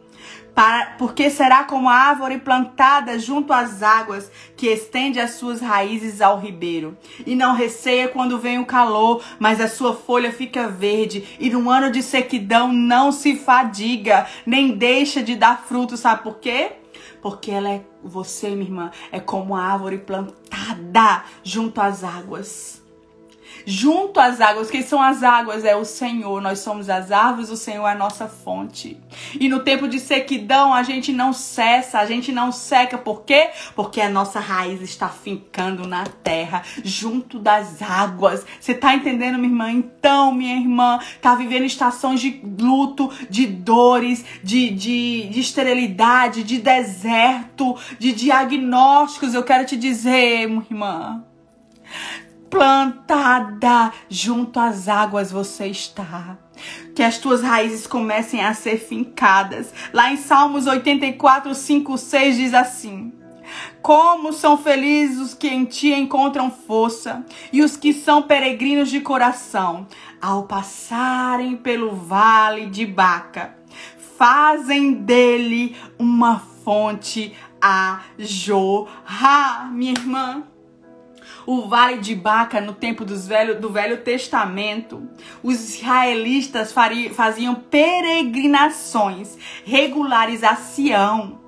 para, porque será como a árvore plantada junto às águas, que estende as suas raízes ao ribeiro, e não receia quando vem o calor, mas a sua folha fica verde, e no ano de sequidão não se fadiga, nem deixa de dar fruto, sabe por quê? Porque ela é, você, minha irmã, é como a árvore plantada junto às águas junto às águas. Quem são as águas? É o Senhor. Nós somos as árvores, o Senhor é a nossa fonte. E no tempo de sequidão, a gente não cessa, a gente não seca. Por quê? Porque a nossa raiz está fincando na terra, junto das águas. Você tá entendendo, minha irmã? Então, minha irmã, tá vivendo estações de luto, de dores, de, de, de esterilidade, de deserto, de diagnósticos. Eu quero te dizer, minha irmã plantada junto às águas você está. Que as tuas raízes comecem a ser fincadas. Lá em Salmos 84, 5, 6 diz assim: Como são felizes os que em ti encontram força e os que são peregrinos de coração, ao passarem pelo vale de Baca, fazem dele uma fonte a jorrar, minha irmã o vale de Baca no tempo dos velho, do Velho Testamento, os israelitas faziam peregrinações regulares a Sião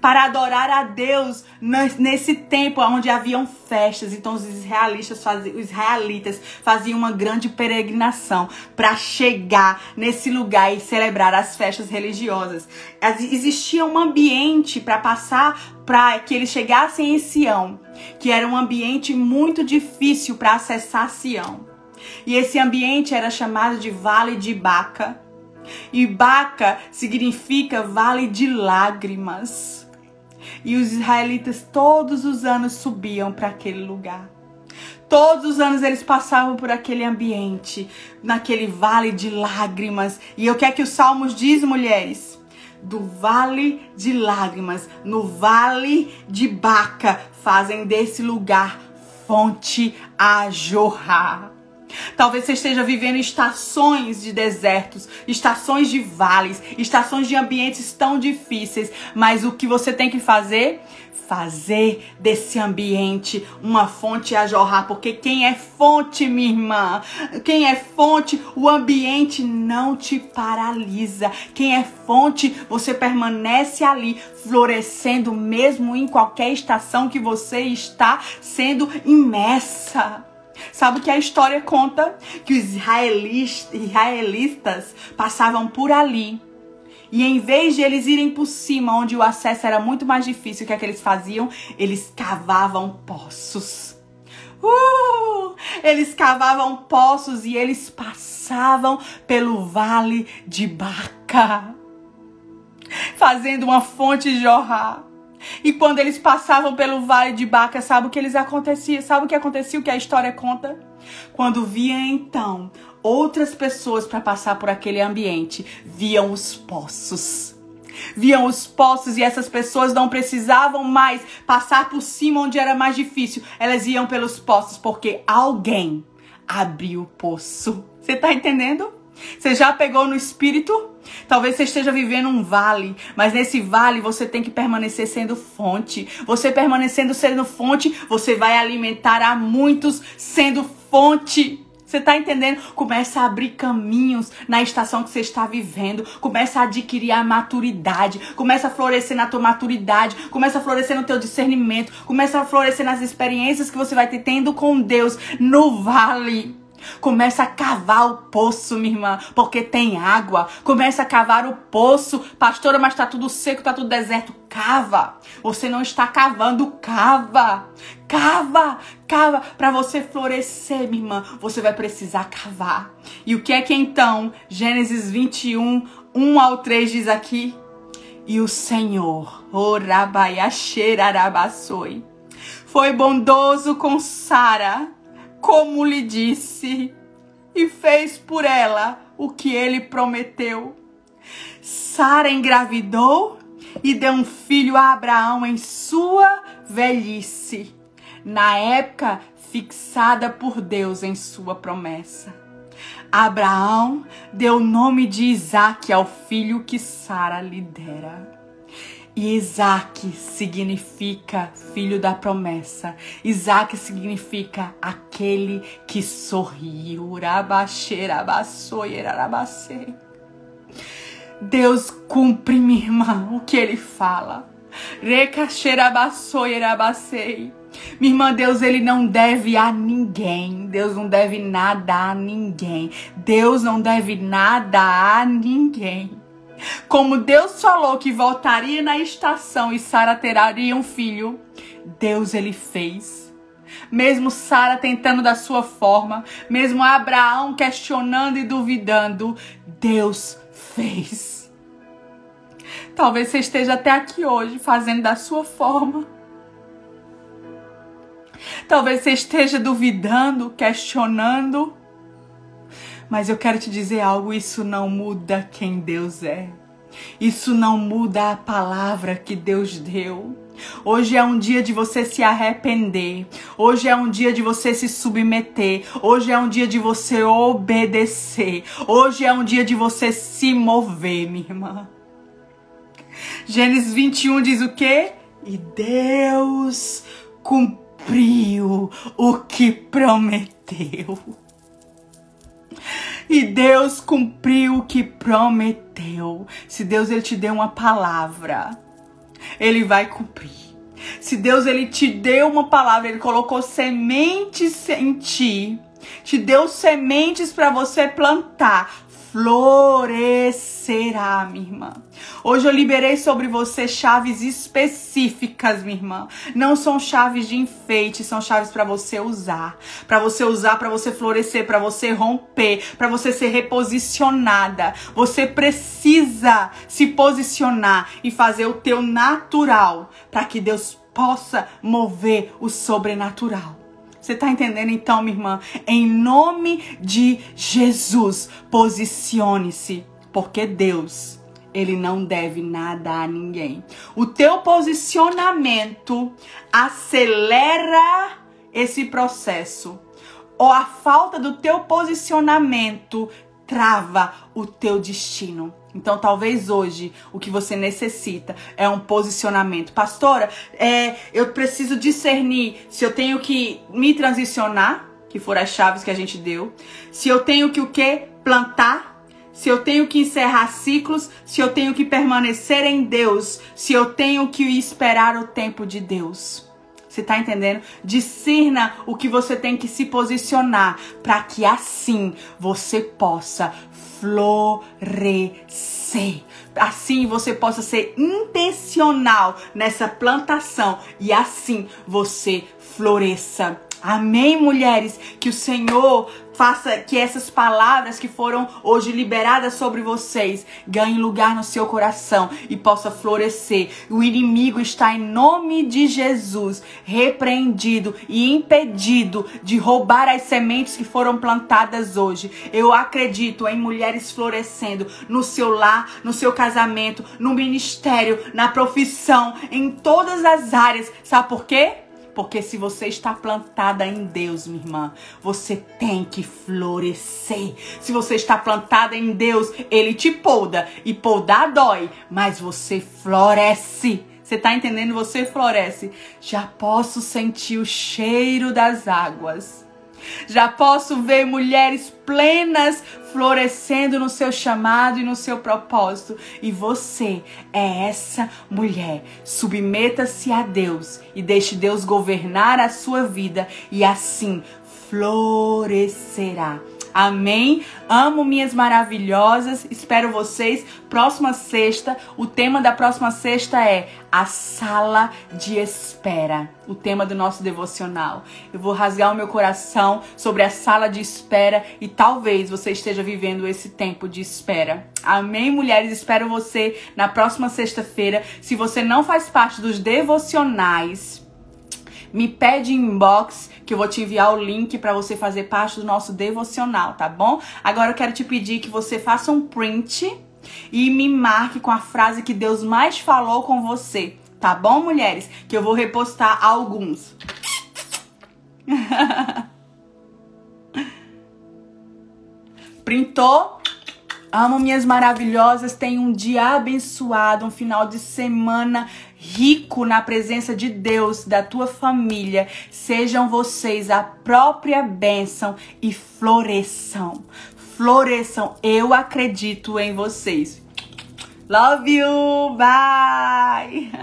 para adorar a Deus nesse tempo onde haviam festas. Então os israelitas faziam, os israelitas faziam uma grande peregrinação para chegar nesse lugar e celebrar as festas religiosas. Existia um ambiente para passar para que eles chegassem em Sião, que era um ambiente muito difícil para acessar Sião. E esse ambiente era chamado de Vale de Baca. E Baca significa Vale de Lágrimas. E os israelitas todos os anos subiam para aquele lugar. Todos os anos eles passavam por aquele ambiente, naquele vale de lágrimas. E o que é que os Salmos diz, mulheres? Do vale de lágrimas, no vale de Baca, fazem desse lugar fonte a jorrar. Talvez você esteja vivendo estações de desertos, estações de vales, estações de ambientes tão difíceis, mas o que você tem que fazer? Fazer desse ambiente uma fonte a jorrar, porque quem é fonte, minha irmã, quem é fonte, o ambiente não te paralisa. Quem é fonte, você permanece ali, florescendo mesmo em qualquer estação que você está sendo imersa. Sabe o que a história conta? Que os israelitas passavam por ali. E em vez de eles irem por cima, onde o acesso era muito mais difícil, o que é que eles faziam? Eles cavavam poços. Uh! Eles cavavam poços e eles passavam pelo vale de Baca, fazendo uma fonte jorrar. E quando eles passavam pelo vale de Baca, sabe o que eles acontecia? Sabe o que acontecia? O que a história conta? Quando via então outras pessoas para passar por aquele ambiente, viam os poços. viam os poços e essas pessoas não precisavam mais passar por cima onde era mais difícil. Elas iam pelos poços porque alguém abriu o poço. Você tá entendendo? Você já pegou no espírito? Talvez você esteja vivendo um vale, mas nesse vale você tem que permanecer sendo fonte. Você permanecendo sendo fonte, você vai alimentar a muitos sendo fonte. Você está entendendo? Começa a abrir caminhos na estação que você está vivendo. Começa a adquirir a maturidade. Começa a florescer na tua maturidade. Começa a florescer no teu discernimento. Começa a florescer nas experiências que você vai ter tendo com Deus no vale. Começa a cavar o poço, minha irmã, porque tem água. Começa a cavar o poço. Pastora, mas tá tudo seco, tá tudo deserto. Cava. Você não está cavando, cava. Cava, cava. Para você florescer, minha irmã, você vai precisar cavar. E o que é que então Gênesis 21, 1 ao 3 diz aqui? E o Senhor, Orabaiaxerarabaçoi, foi bondoso com Sara como lhe disse, e fez por ela o que ele prometeu. Sara engravidou e deu um filho a Abraão em sua velhice, na época fixada por Deus em sua promessa. Abraão deu o nome de Isaque ao filho que Sara lhe dera. E Isaac significa filho da promessa. Isaac significa aquele que sorriu. Deus cumpre, minha irmã, o que ele fala. Minha irmã, Deus ele não deve a ninguém. Deus não deve nada a ninguém. Deus não deve nada a ninguém. Como Deus falou que voltaria na estação e Sara teria um filho, Deus ele fez. Mesmo Sara tentando da sua forma, mesmo Abraão questionando e duvidando, Deus fez. Talvez você esteja até aqui hoje fazendo da sua forma. Talvez você esteja duvidando, questionando, mas eu quero te dizer algo: isso não muda quem Deus é. Isso não muda a palavra que Deus deu. Hoje é um dia de você se arrepender. Hoje é um dia de você se submeter. Hoje é um dia de você obedecer. Hoje é um dia de você se mover, minha irmã. Gênesis 21 diz o quê? E Deus cumpriu o que prometeu. E Deus cumpriu o que prometeu. Se Deus ele te deu uma palavra, ele vai cumprir. Se Deus ele te deu uma palavra, ele colocou sementes em ti, te deu sementes para você plantar florescerá, minha irmã. Hoje eu liberei sobre você chaves específicas, minha irmã. Não são chaves de enfeite, são chaves para você usar, para você usar, para você florescer, para você romper, para você ser reposicionada. Você precisa se posicionar e fazer o teu natural para que Deus possa mover o sobrenatural. Você está entendendo então, minha irmã? Em nome de Jesus, posicione-se, porque Deus, ele não deve nada a ninguém. O teu posicionamento acelera esse processo. Ou a falta do teu posicionamento trava o teu destino. Então, talvez hoje o que você necessita é um posicionamento. Pastora, é, eu preciso discernir se eu tenho que me transicionar, que foram as chaves que a gente deu, se eu tenho que o quê? Plantar, se eu tenho que encerrar ciclos, se eu tenho que permanecer em Deus, se eu tenho que esperar o tempo de Deus. Você tá entendendo? Discerna o que você tem que se posicionar para que assim você possa florescer. Assim você possa ser intencional nessa plantação e assim você floresça Amém, mulheres? Que o Senhor faça que essas palavras que foram hoje liberadas sobre vocês ganhem lugar no seu coração e possa florescer. O inimigo está em nome de Jesus repreendido e impedido de roubar as sementes que foram plantadas hoje. Eu acredito em mulheres florescendo no seu lar, no seu casamento, no ministério, na profissão, em todas as áreas. Sabe por quê? Porque se você está plantada em Deus, minha irmã, você tem que florescer. Se você está plantada em Deus, Ele te polda. E poldar dói, mas você floresce. Você está entendendo? Você floresce. Já posso sentir o cheiro das águas. Já posso ver mulheres plenas florescendo no seu chamado e no seu propósito. E você é essa mulher. Submeta-se a Deus e deixe Deus governar a sua vida e assim florescerá. Amém? Amo minhas maravilhosas. Espero vocês. Próxima sexta. O tema da próxima sexta é a sala de espera. O tema do nosso devocional. Eu vou rasgar o meu coração sobre a sala de espera e talvez você esteja vivendo esse tempo de espera. Amém, mulheres? Espero você na próxima sexta-feira. Se você não faz parte dos devocionais, me pede inbox que eu vou te enviar o link para você fazer parte do nosso devocional, tá bom? Agora eu quero te pedir que você faça um print e me marque com a frase que Deus mais falou com você, tá bom, mulheres? Que eu vou repostar alguns. Printou? Amo minhas maravilhosas. Tenha um dia abençoado, um final de semana rico na presença de Deus, da tua família. Sejam vocês a própria bênção e floresçam. Floresçam. Eu acredito em vocês. Love you. Bye.